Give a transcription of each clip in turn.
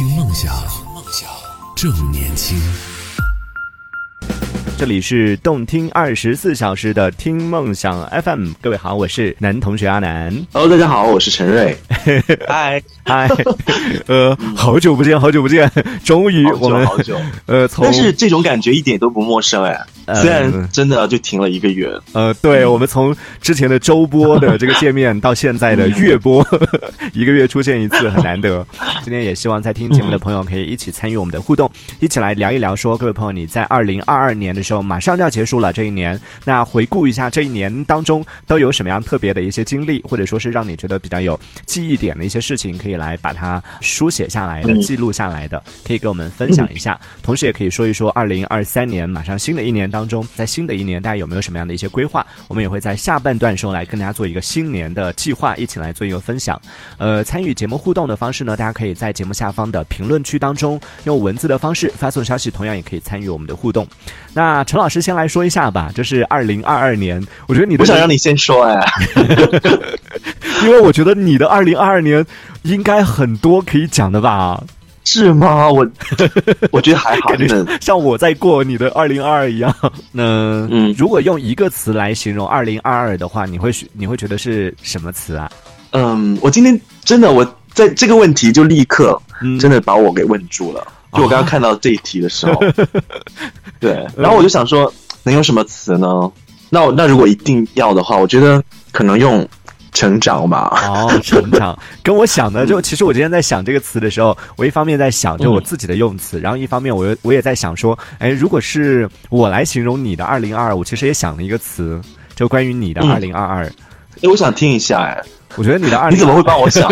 听梦想，梦想正年轻。这里是动听二十四小时的听梦想 FM，各位好，我是男同学阿南。Hello，大家好，我是陈瑞。嗨，嗨，呃，好久不见，好久不见，终于我们久好久，呃从但是这种感觉一点都不陌生哎。呃虽然真的就停了一个月，呃，对，我们从之前的周播的这个界面到现在的月播，一个月出现一次，很难得。今天也希望在听节目的朋友可以一起参与我们的互动，一起来聊一聊说，各位朋友，你在二零二二年的时候马上就要结束了这一年，那回顾一下这一年当中都有什么样特别的一些经历，或者说是让你觉得比较有记忆点的一些事情，可以来把它书写下来的、嗯记录下来的，可以给我们分享一下。同时也可以说一说二零二三年马上新的一年当当中，在新的一年大家有没有什么样的一些规划？我们也会在下半段时候来跟大家做一个新年的计划，一起来做一个分享。呃，参与节目互动的方式呢，大家可以在节目下方的评论区当中用文字的方式发送消息，同样也可以参与我们的互动。那陈老师先来说一下吧，这是二零二二年，我觉得你不想让你先说哎。因为我觉得你的二零二二年应该很多可以讲的吧，是吗？我 我觉得还好，感觉真的。像我在过你的二零二二一样。那嗯如果用一个词来形容二零二二的话，你会选你会觉得是什么词啊？嗯，我今天真的我在这个问题就立刻嗯真的把我给问住了。就我刚刚看到这一题的时候，对，然后我就想说，能用什么词呢？那我那如果一定要的话，我觉得可能用成长吧。哦，成长跟我想的就，其实我今天在想这个词的时候，我一方面在想就我自己的用词，然后一方面我又我也在想说，哎，如果是我来形容你的二零二二，我其实也想了一个词，就关于你的嗯二零二二。哎，我想听一下，哎，我觉得你的二零，你怎么会帮我想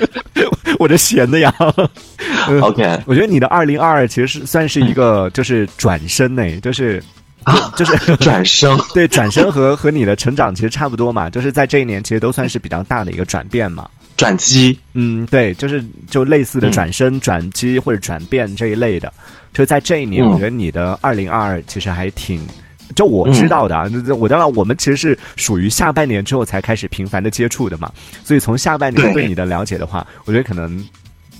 我这闲的呀？？OK 我觉得你的二零二二其实是算是一个就是转身呢，就是啊，就是 转生，对转生和和你的成长其实差不多嘛，就是在这一年其实都算是比较大的一个转变嘛。转机，嗯，对，就是就类似的嗯。转身、转机或者转变这一类的，就在这一年，嗯。我觉得你的二零二二其实还挺。就我知道的啊，就我当然我们其实是属于下半年之后才开始频繁的接触的嘛，所以从下半年对。对你的了解的话，我觉得可能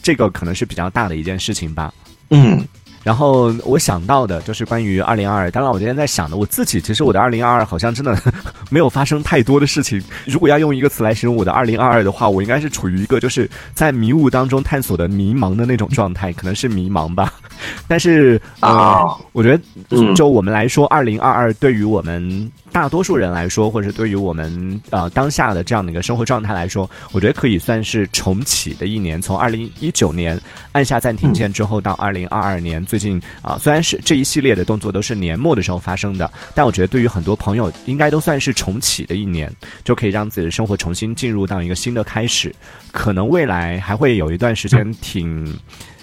这个可能是比较大的一件事情吧。嗯然后我想到的就是关于二零二二，当然我今天在想的，我自己其实我的二零二二好像真的 没有发生太多的事情。如果要用一个词来形容我的二零二二的话，我应该是处于一个就是在迷雾当中探索的迷茫的那种状态，可能是迷茫吧。但是呃，啊我觉得嗯就我们来说，二零二二对于我们大多数人来说，或者是对于我们呃当下的这样的一个生活状态来说，我觉得可以算是重启的一年。从二零一九年按下暂停键之后，到二零二二年最近啊、虽然是这一系列的动作都是年末的时候发生的，但我觉得对于很多朋友应该都算是重启的一年，就可以让自己的生活重新进入到一个新的开始。可能未来还会有一段时间挺。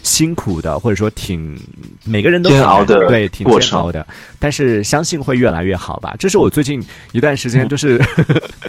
辛苦的，或者说挺每个人都挺煎熬的对，挺煎熬的。但是相信会越来越好吧。这是我最近一段时间就是、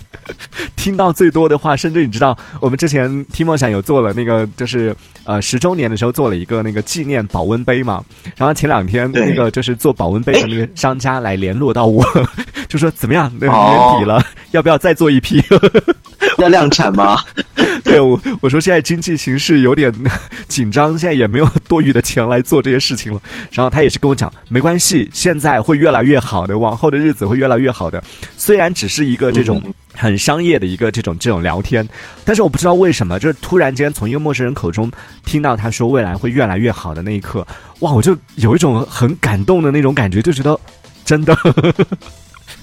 听到最多的话，甚至你知道，我们之前听梦想有做了那个，就是呃十周年的时候做了一个那个纪念保温杯嘛。然后前两天那个就是做保温杯的那个商家来联络到我，就说怎么样，年底了，要不要再做一批？要量产吗？对我我说现在经济形势有点 紧张，现在也没有多余的钱来做这些事情了。然后他也是跟我讲，没关系，现在会越来越好的，往后的日子会越来越好的。虽然只是一个这种嗯很商业的一个这种这种聊天，但是我不知道为什么，就是突然间从一个陌生人口中听到他说未来会越来越好的那一刻，哇，我就有一种很感动的那种感觉，就觉得真的，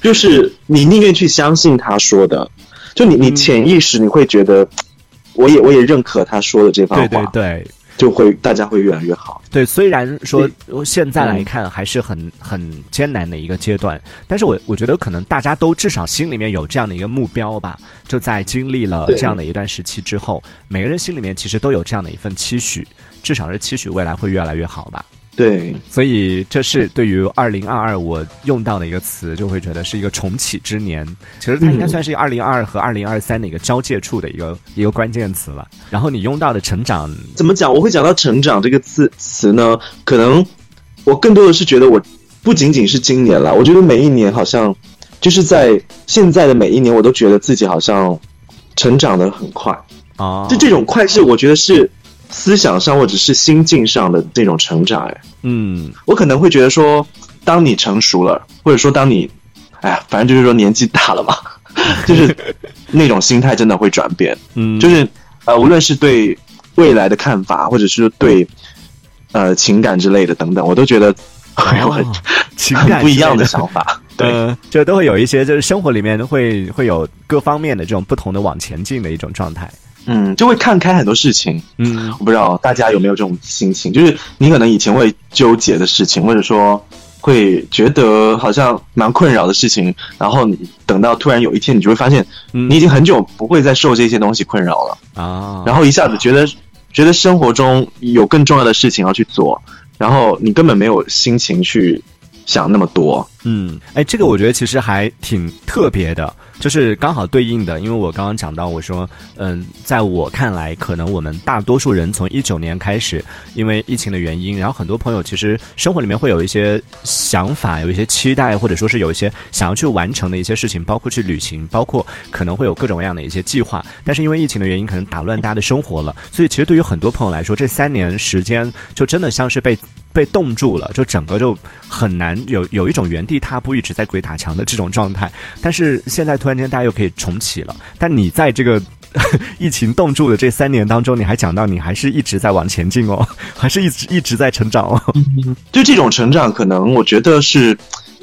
就是你宁愿去相信他说的，就你你嗯潜意识你会觉得，我也我也认可他说的这番话，对对对。就会大家会越来越好。对，虽然说现在来嗯看还是很很艰难的一个阶段，但是我我觉得可能大家都至少心里面有这样的一个目标吧。就在经历了这样的一段时期之后，每个人心里面其实都有这样的一份期许，至少是期许未来会越来越好吧。对，所以这是对于二零二二我用到的一个词，就会觉得是一个重启之年。其实它应该嗯算是二零二二和二零二三的一个交界处的一个一个关键词了。然后你用到的成长，怎么讲？我会讲到成长这个词词呢？可能我更多的是觉得，我不仅仅是今年了，我觉得每一年好像就是在现在的每一年，我都觉得自己好像成长的很快。啊，就这种快是我觉得是思想上或者是心境上的这种成长。哎，嗯我可能会觉得说，当你成熟了，或者说当你，哎呀，反正就是说年纪大了嘛，就是那种心态真的会转变。嗯，就是呃，无论是对未来的看法，或者是对呃情感之类的等等，我都觉得 很有很、哦情很感不一样的想法。对，呃，就都会有一些，就是生活里面会会有各方面的这种不同的往前进的一种状态。嗯，就会看开很多事情。嗯。我不知道大家有没有这种心情，就是你可能以前会纠结的事情，或者说会觉得好像蛮困扰的事情，然后你等到突然有一天，你就会发现，嗯。你已经很久不会再受这些东西困扰了，啊，然后一下子觉得觉得生活中有更重要的事情要去做，然后你根本没有心情去想那么多。嗯，哎，这个我觉得其实还挺特别的，就是刚好对应的，因为我刚刚讲到，我说，嗯，在我看来，可能我们大多数人从一九年开始，因为疫情的原因，然后很多朋友其实生活里面会有一些想法，有一些期待，或者说是有一些想要去完成的一些事情，包括去旅行，包括可能会有各种各样的一些计划，但是因为疫情的原因，可能打乱大家的生活了，所以其实对于很多朋友来说，这三年时间就真的像是被被冻住了，就整个就很难有有一种原地踏步、一直在鬼打墙的这种状态。但是现在突然间大家又可以重启了，但你在这个 疫情冻住的这三年当中，你还讲到你还是一直在往前进哦，还是一直一直在成长哦。就这种成长，可能我觉得是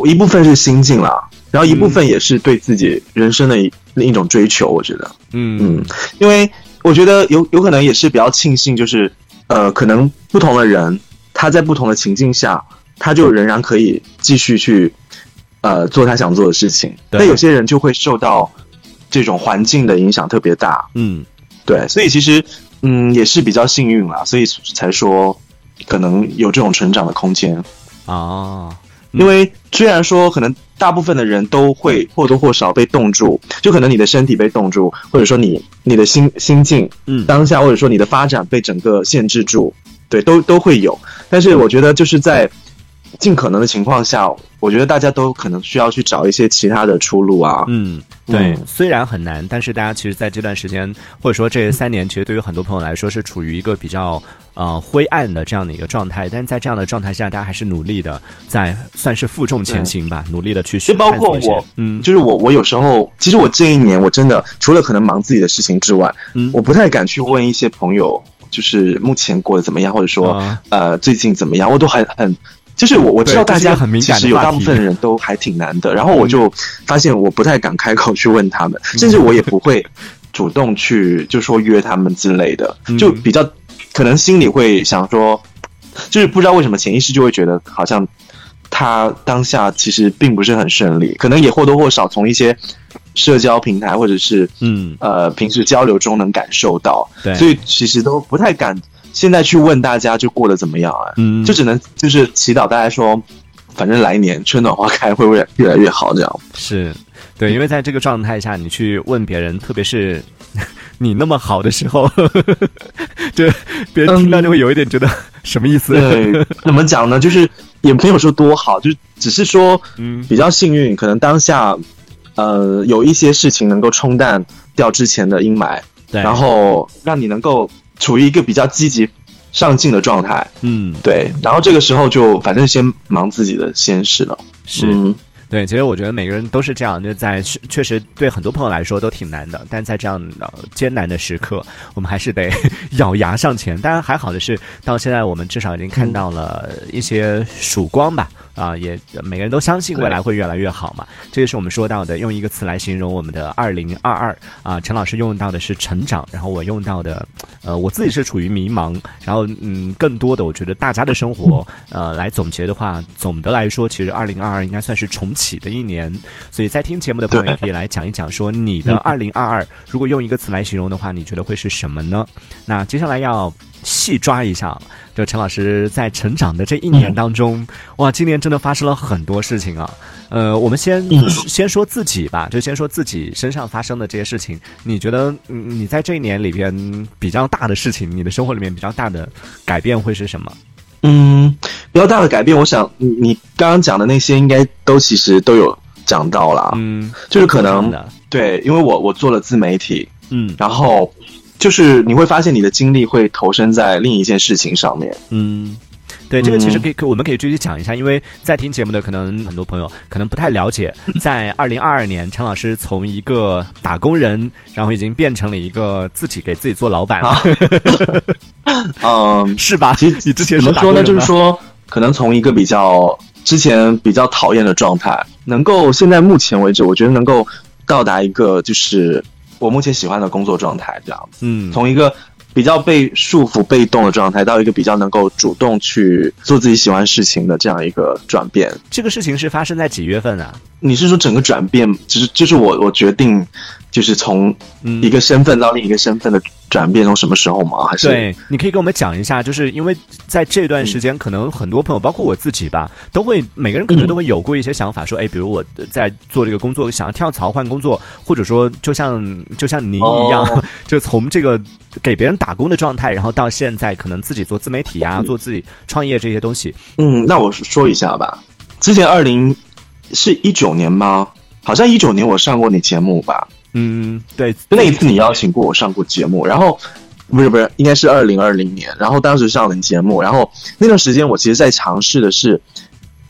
一部分是心境啦，然后一部分也是对自己人生的一另一种追求。我觉得，嗯嗯，因为我觉得有有可能也是比较庆幸，就是呃，可能不同的人他在不同的情境下，他就仍然可以继续去呃做他想做的事情。那有些人就会受到这种环境的影响特别大，嗯。对，所以其实嗯也是比较幸运啦，所以才说可能有这种成长的空间。哦，因为虽然说可能大部分的人都会或多或少被冻住，就可能你的身体被冻住，或者说你你的心心境嗯。当下，或者说你的发展被整个限制住，对，都都会有。但是我觉得就是在尽可能的情况下，我觉得大家都可能需要去找一些其他的出路啊。嗯，对，嗯。虽然很难，但是大家其实在这段时间，或者说这三年，其实对于很多朋友来说是处于一个比较呃灰暗的这样的一个状态。但是在这样的状态下，大家还是努力的在算是负重前行吧，努力的去学就包括我，嗯。就是我，我有时候，其实我这一年我真的除了可能忙自己的事情之外，嗯。我不太敢去问一些朋友，就是目前过得怎么样，或者说、啊。呃最近怎么样，我都很很，就是我我知道大家很敏其实有感的话题。大部分人都还挺难的，然后我就发现我不太敢开口去问他们，甚至我也不会主动去就说约他们之类的，嗯。就比较可能心里会想说，就是不知道为什么潜意识就会觉得好像他当下其实并不是很顺利，可能也或多或少从一些社交平台或者是嗯，呃平时交流中能感受到，对，所以其实都不太敢现在去问大家就过得怎么样啊，嗯就只能就是祈祷大家说，反正来年春暖花开会越越来越好这样。是，对，因为在这个状态下，你去问别人，特别是 你那么好的时候，就别人听到就会有一点觉得什么意思？对，怎么讲呢？就是也没有说多好，就只是说嗯比较幸运，可能当下呃有一些事情能够冲淡掉之前的阴霾，对，然后让你能够处于一个比较积极上进的状态。嗯，对，然后这个时候就反正先忙自己的先事了。是。嗯对，其实我觉得每个人都是这样，就在确确实对很多朋友来说都挺难的，但在这样的艰难的时刻，我们还是得 咬牙向前。当然还好的是，到现在我们至少已经看到了一些曙光吧，啊，也每个人都相信未来会越来越好嘛。这就是我们说到的，用一个词来形容我们的二零二二啊。陈老师用到的是成长，然后我用到的，呃，我自己是处于迷茫，然后嗯，更多的我觉得大家的生活，呃，来总结的话，总的来说，其实二零二二应该算是重启的一年。所以在听节目的朋友也可以来讲一讲，说你的二零二二，如果用一个词来形容的话，你觉得会是什么呢？那接下来要细抓一下，就陈老师在成长的这一年当中，哇，今年真的发生了很多事情啊。呃，我们先、先说自己吧，就先说自己身上发生的这些事情。你觉得，嗯，你在这一年里边比较大的事情，你的生活里面比较大的改变会是什么？嗯，比较大的改变，我想你你刚刚讲的那些应该都其实都有讲到了。嗯，就是可能，对，因为我我做了自媒体，嗯然后就是你会发现你的精力会投身在另一件事情上面。嗯。对，这个其实嗯可以，可我们可以具体讲一下，因为在听节目的可能很多朋友可能不太了解，在二零二二年，陈老师从一个打工人，然后已经变成了一个自己给自己做老板，啊 嗯，是吧？其实你之前怎么说呢？就是说，可能从一个比较之前比较讨厌的状态，能够现在目前为止，我觉得能够到达一个就是我目前喜欢的工作状态，这样子。嗯，从一个比较被束缚、被动的状态，到一个比较能够主动去做自己喜欢事情的这样一个转变。这个事情是发生在几月份啊？你是说整个转变，就是就是我我决定，就是从嗯一个身份到另一个身份的转变，从什么时候吗？还是对，你可以跟我们讲一下，就是因为在这段时间，可能很多朋友，包括我自己吧，都会每个人可能都会有过一些想法，说，哎，比如我在做这个工作，想要跳槽换工作，或者说就像就像您一样，哦 就从这个给别人打工的状态，然后到现在可能自己做自媒体啊，做自己创业这些东西，嗯，那我说一下吧。之前二零是一九年吗？好像一九年我上过你节目吧？嗯，对，那一次你邀请过我上过节目，然后不是不是，应该是二零二零年，然后当时上了你节目，然后那段时间我其实在尝试的是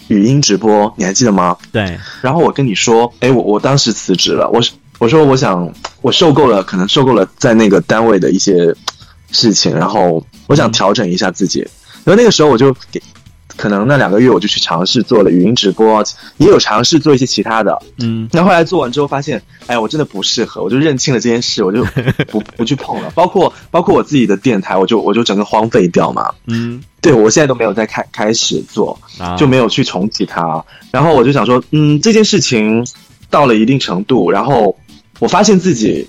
语音直播，你还记得吗？对，然后我跟你说，哎，我我当时辞职了，我是我说我想我受够了，可能受够了在那个单位的一些事情，然后我想调整一下自己。然后那个时候我就给，可能那两个月我就去尝试做了语音直播，也有尝试做一些其他的。嗯那后来做完之后发现，哎，我真的不适合，我就认清了这件事，我就不 不去碰了。包括包括我自己的电台，我就我就整个荒废掉嘛。嗯对我现在都没有再开开始做，啊，就没有去重启它。然后我就想说，嗯，这件事情到了一定程度，然后我发现自己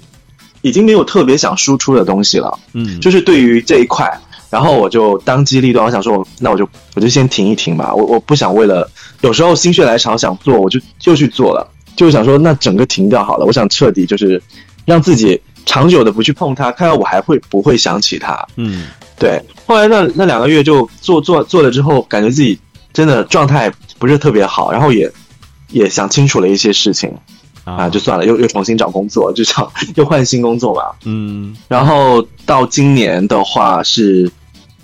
已经没有特别想输出的东西了，嗯就是对于这一块。然后我就当机立断，我想说，那我就我就先停一停吧。我我不想为了有时候心血来潮想做，我就就去做了，就是想说那整个停掉好了。我想彻底就是让自己长久的不去碰它，看看我还会不会想起它。嗯对，后来那那两个月就做做做了之后，感觉自己真的状态不是特别好，然后也也想清楚了一些事情啊，就算了，又又重新找工作，就找 又换新工作吧。嗯然后到今年的话是，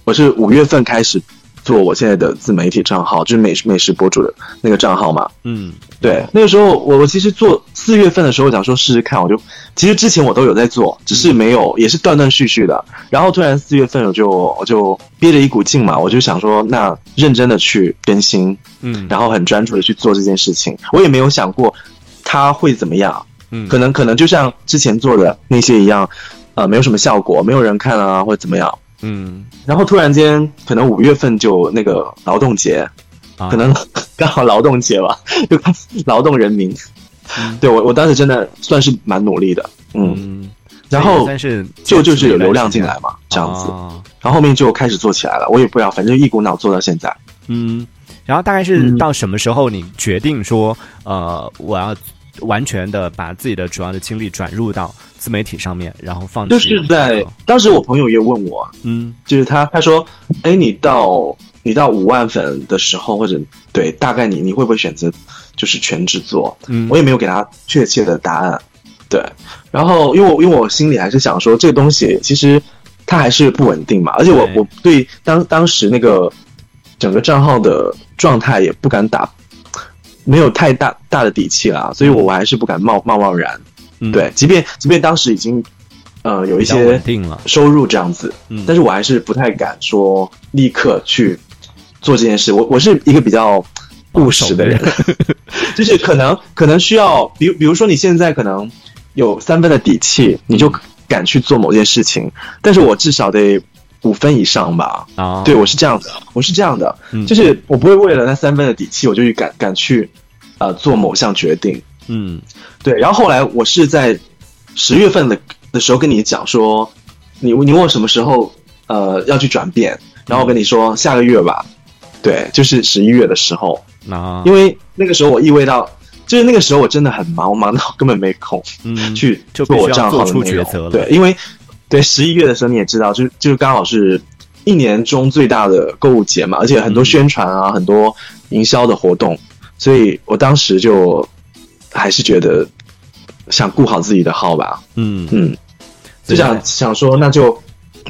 我是五月份开始做我现在的自媒体账号，就是美食美食博主的那个账号嘛。嗯对，那个时候我我其实做四月份的时候，想说试试看，我就其实之前我都有在做，只是没有，也是断断续续的。然后突然四月份我就我就憋着一股劲嘛，我就想说，那认真的去更新，嗯，然后很专注的去做这件事情。我也没有想过它会怎么样，嗯。可能可能就像之前做的那些一样，呃，没有什么效果，没有人看啊，或者怎么样。嗯。然后突然间，可能五月份就那个劳动节，啊。可能刚好劳动节吧，就劳动人民。对我，我当时真的算是蛮努力的，嗯，嗯，然后但是就就是有流量进来嘛，这样子，哦然后后面就开始做起来了。我也不知道，反正一股脑做到现在。嗯，然后大概是嗯。到什么时候你决定说，呃，我要完全的把自己的主要的精力转入到自媒体上面，然后放弃就是在当时，我朋友也问我，嗯就是他他说，哎，你到你到五万粉的时候，或者对，大概你你会不会选择就是全职做？嗯我也没有给他确切的答案。对，然后因为我因为我心里还是想说，这个东西其实它还是不稳定嘛，而且我对我对当当时那个整个账号的状态也不敢打，没有太大大的底气了，所以我我还是不敢贸贸贸然。嗯。对，即便即便当时已经呃有一些收入这样子，嗯。但是我还是不太敢说立刻去做这件事。我我是一个比较务实的人，就是可能可能需要，比如比如说你现在可能有三分的底气，你就敢去做某件事情，但是我至少得五分以上吧。啊，对，我是这样的，我是这样的，嗯。就是我不会为了那三分的底气，我就去敢敢去呃做某项决定。嗯。对，然后后来我是在十月份的的时候跟你讲说，你你问我什么时候呃要去转变，然后我跟你说下个月吧，对，就是十一月的时候，啊，因为那个时候我意味到，就是那个时候我真的很忙，我忙到 根本没空嗯去做我账号的内容抉择了。对，因为对十一月的时候你也知道，就就刚好是一年中最大的购物节嘛，而且很多宣传啊，很多营销的活动，所以我当时就还是觉得想顾好自己的号吧，嗯嗯。就想想说，那就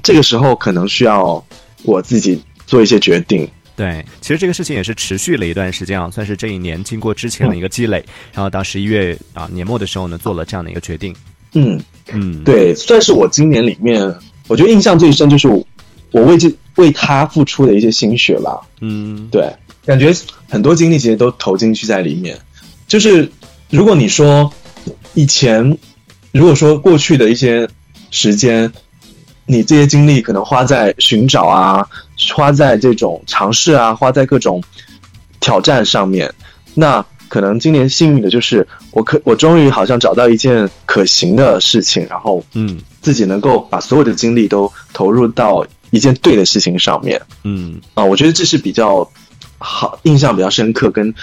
这个时候可能需要我自己做一些决定。对，其实这个事情也是持续了一段时间啊，算是这一年经过之前的一个积累，然后到十一月啊年末的时候呢，做了这样的一个决定。嗯嗯，对，算是我今年里面，我觉得印象最深就是我我为这为他付出的一些心血吧。嗯，对，感觉很多精力其实都投进去在里面。就是如果你说以前，如果说过去的一些时间，你这些精力可能花在寻找啊，花在这种尝试啊，花在各种挑战上面，那可能今年幸运的就是我可我终于好像找到一件可行的事情，然后嗯自己能够把所有的精力都投入到一件对的事情上面嗯啊，我觉得这是比较好，印象比较深刻，跟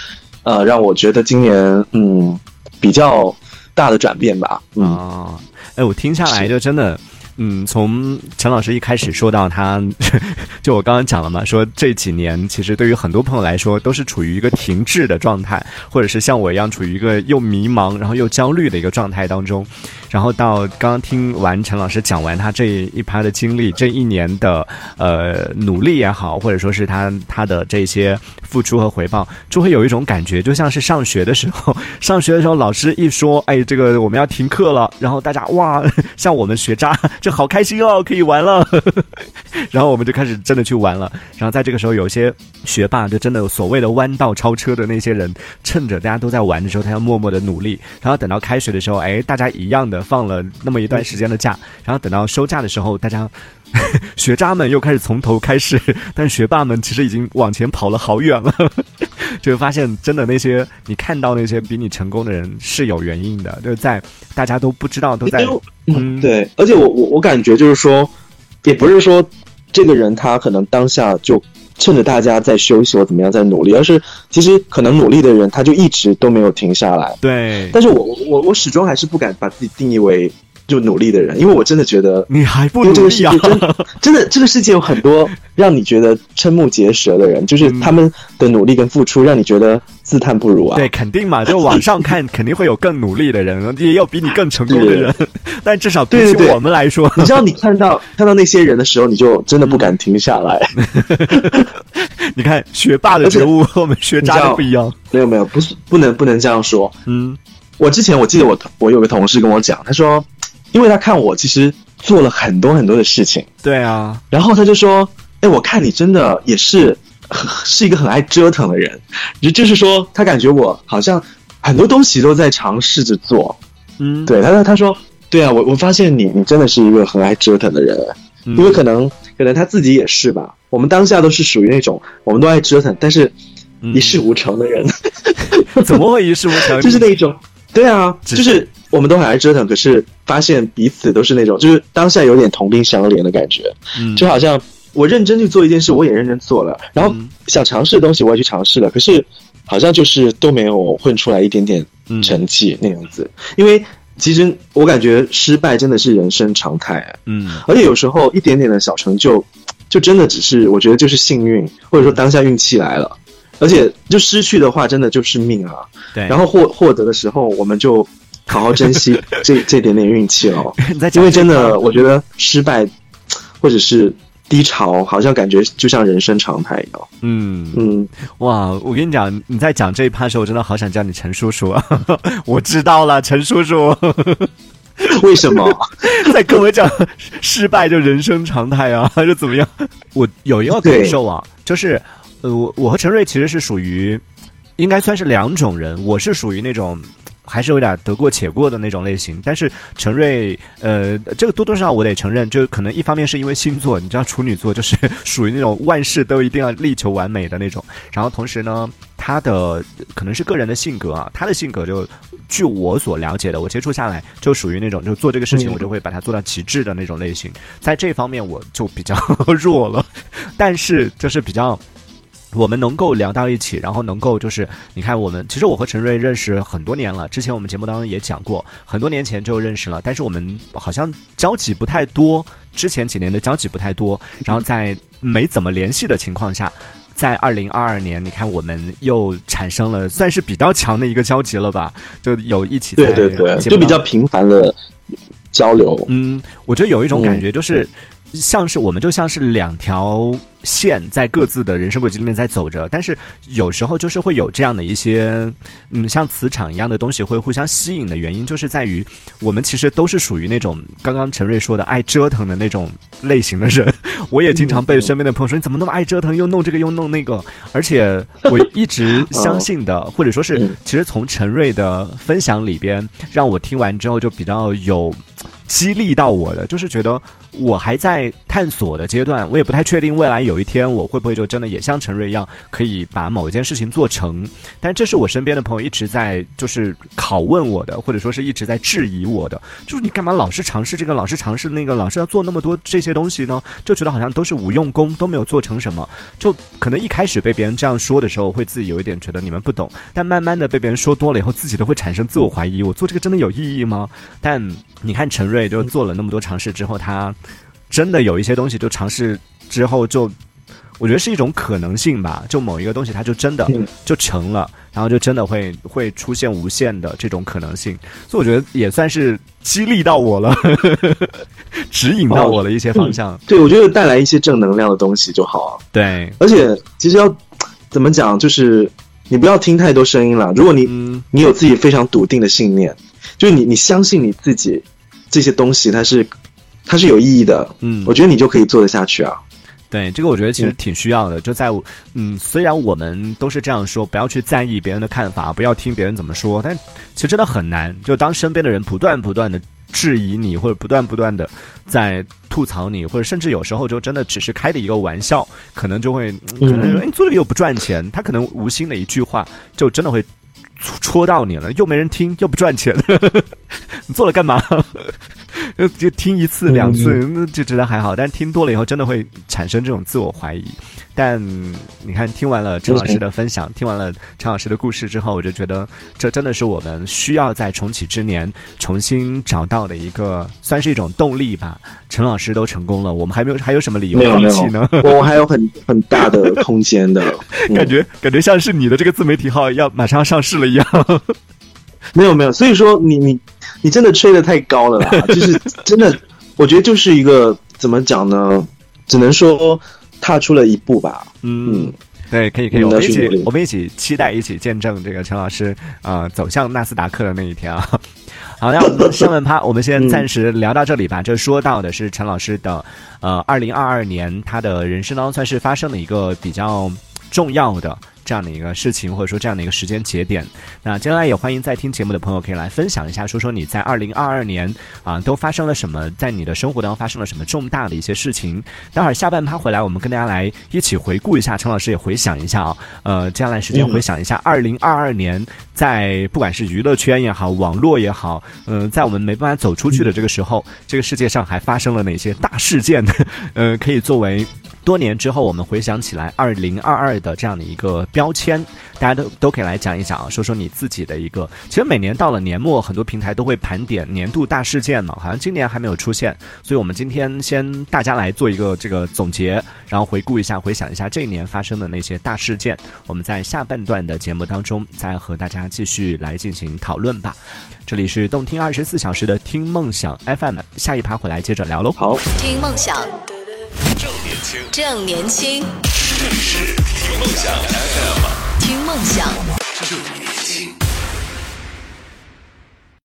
呃让我觉得今年嗯比较大的转变吧，嗯。啊，哎，我听下来是就真的。嗯，从陈老师一开始说到他，就我刚刚讲了嘛，说这几年其实对于很多朋友来说都是处于一个停滞的状态，或者是像我一样处于一个又迷茫然后又焦虑的一个状态当中。然后到刚刚听完陈老师讲完他这一趴的经历，这一年的呃努力也好，或者说是他他的这些付出和回报，就会有一种感觉，就像是上学的时候，上学的时候老师一说，哎，这个我们要停课了，然后大家哇，像我们学渣就好开心哦，可以玩了，然后我们就开始真的去玩了。然后在这个时候，有些学霸就真的有所谓的弯道超车的那些人，趁着大家都在玩的时候，他要默默的努力，然后等到开学的时候，哎，大家一样的放了那么一段时间的假，然后等到收假的时候，大家。学渣们又开始从头开始，但学霸们其实已经往前跑了好远了，就会发现真的那些你看到那些比你成功的人是有原因的，就是在大家都不知道都在嗯对，而且我我我感觉就是说，也不是说这个人他可能当下就趁着大家在休息或怎么样在努力，而是其实可能努力的人他就一直都没有停下来。对，但是我我我始终还是不敢把自己定义为就努力的人，因为我真的觉得。你还不这个世努力啊界？真真的，这个世界有很多让你觉得瞠目结舌的人，就是他们的努力跟付出，让你觉得自叹不如啊。对，肯定嘛，就网上看肯定会有更努力的人，也有比你更成功的人，但至少比起对对对我们来说，你知道，你看到看到那些人的时候，你就真的不敢停下来。你看学霸的觉悟和我们学渣的不一样。没有没有，不是不能不能这样说。嗯我之前我记得我我有个同事跟我讲，他说，因为他看我其实做了很多很多的事情，对啊，然后他就说，哎，我看你真的也是很是一个很爱折腾的人，就就是说他感觉我好像很多东西都在尝试着做。嗯，对，他说他说，对啊，我我发现你你真的是一个很爱折腾的人，嗯因为可能可能他自己也是吧。我们当下都是属于那种我们都爱折腾，但是嗯一事无成的人。怎么会一事无成？就是那种，对啊，就是是我们都很爱折腾，可是发现彼此都是那种，就是当下有点同病相怜的感觉，嗯。就好像我认真去做一件事，我也认真做了，然后嗯。想尝试的东西我也去尝试了，可是好像就是都没有混出来一点点嗯。成绩那样子，因为其实我感觉失败真的是人生常态，嗯。而且有时候一点点的小成就，就真的只是我觉得就是幸运，或者说当下运气来了。而且就失去的话，真的就是命啊。对，然后获获得的时候，我们就好好珍惜 这这点点运气哦。你在讲因为真的，我觉得失败或者是低潮，好像感觉就像人生常态一样。嗯嗯，哇，我跟你讲，你在讲这一趴的时候，我真的好想叫你陈叔叔啊！我知道了，陈叔叔为什么？在跟我讲失败就人生常态啊，还是怎么样？我有一个感受啊，就是呃，我我和陈瑞其实是属于应该算是两种人，我是属于那种。还是有点得过且过的那种类型，但是陈瑞，呃，这个多多少少我得承认，就可能一方面是因为星座，你知道处女座就是 属于那种万事都一定要力求完美的那种，然后同时呢，他的可能是个人的性格啊，他的性格就据我所了解的，我接触下来就属于那种就做这个事情嗯我就会把它做到极致的那种类型，在这方面我就比较 弱了，但是就是比较。我们能够聊到一起，然后能够就是，你看我们其实我和陈瑞认识很多年了，之前我们节目当中也讲过，很多年前就认识了，但是我们好像交集不太多，之前几年的交集不太多，然后在没怎么联系的情况下，在二零二二年，你看我们又产生了算是比较强的一个交集了吧，就有一起对对对，就比较频繁的交流。嗯，我觉得有一种感觉就是。像是我们就像是两条线在各自的人生轨迹里面在走着，但是有时候就是会有这样的一些，嗯，像磁场一样的东西会互相吸引的原因，就是在于我们其实都是属于那种刚刚陈瑞说的爱折腾的那种类型的人。我也经常被身边的朋友说你怎么那么爱折腾，又弄这个又弄那个。而且我一直相信的，或者说是其实从陈瑞的分享里边，让我听完之后就比较有激励到我的，就是觉得。我还在探索的阶段，我也不太确定未来有一天我会不会就真的也像陈瑞一样，可以把某一件事情做成。但这是我身边的朋友一直在就是拷问我的，或者说是一直在质疑我的，就是你干嘛老是尝试这个，老是尝试那个，老是要做那么多这些东西呢？就觉得好像都是无用功，都没有做成什么。就可能一开始被别人这样说的时候，会自己有一点觉得你们不懂，但慢慢的被别人说多了以后，自己都会产生自我怀疑：我做这个真的有意义吗？但你看陈瑞就做了那么多尝试之后，他。真的有一些东西，就尝试之后，就我觉得是一种可能性吧。就某一个东西，它就真的就成了，然后就真的会会出现无限的这种可能性。所以我觉得也算是激励到我了，指引到我的一些方向。对，我觉得带来一些正能量的东西就好啊。对，而且其实要怎么讲，就是你不要听太多声音了。如果你你有自己非常笃定的信念，就是你你相信你自己这些东西，它是。它是有意义的，嗯，我觉得你就可以做得下去啊。对，这个我觉得其实挺需要的。就在嗯，虽然我们都是这样说，不要去在意别人的看法，不要听别人怎么说，但其实真的很难。就当身边的人不断不断的质疑你，或者不断不断的在吐槽你，或者甚至有时候就真的只是开的一个玩笑，可能就会可能说，哎，做这个又不赚钱。他可能无心的一句话，就真的会戳到你了，又没人听，又不赚钱，你做了干嘛？就就听一次两次，那就觉得还好，但是听多了以后，真的会产生这种自我怀疑。但你看，听完了陈老师的分享，听完了陈老师的故事之后，我就觉得这真的是我们需要在重启之年重新找到的一个，算是一种动力吧。陈老师都成功了，我们还没有还有什么理由放弃呢？我还有很 很大的空间的感觉，感觉像是你的这个自媒体号要马上要上市了一样。没有没有，所以说你你。你真的吹的太高了啦！就是真的，我觉得就是一个怎么讲呢？只能说踏出了一步吧。嗯，对，可以可以，我们一起我们一起期待，一起见证这个陈老师啊走向纳斯达克的那一天啊！好，那我们上半趴我们先暂时聊到这里吧。这说到的是陈老师的呃，二零二二年他的人生当中算是发生了一个比较重要的。这样的一个事情，或者说这样的一个时间节点，那接下来也欢迎在听节目的朋友可以来分享一下，说说你在二零二二年啊都发生了什么，在你的生活当中发生了什么重大的一些事情。待会儿下半趴回来，我们跟大家来一起回顾一下，陈老师也回想一下啊，呃，接下来时间回想一下二零二二年，在不管是娱乐圈也好，网络也好，嗯，在我们没办法走出去的这个时候，这个世界上还发生了哪些大事件呢？呃，可以作为。多年之后，我们回想起来，二零二二的这样的一个标签，大家都都可以来讲一讲啊，说说你自己的一个。其实每年到了年末，很多平台都会盘点年度大事件嘛，好像今年还没有出现，所以我们今天先大家来做一个这个总结，然后回顾一下，回想一下这一年发生的那些大事件。我们在下半段的节目当中，再和大家继续来进行讨论吧。这里是动听二十四小时的听梦想 FM，下一趴回来接着聊喽。好，听梦想。正年轻，正年轻，这里是听梦想 FM，听梦想。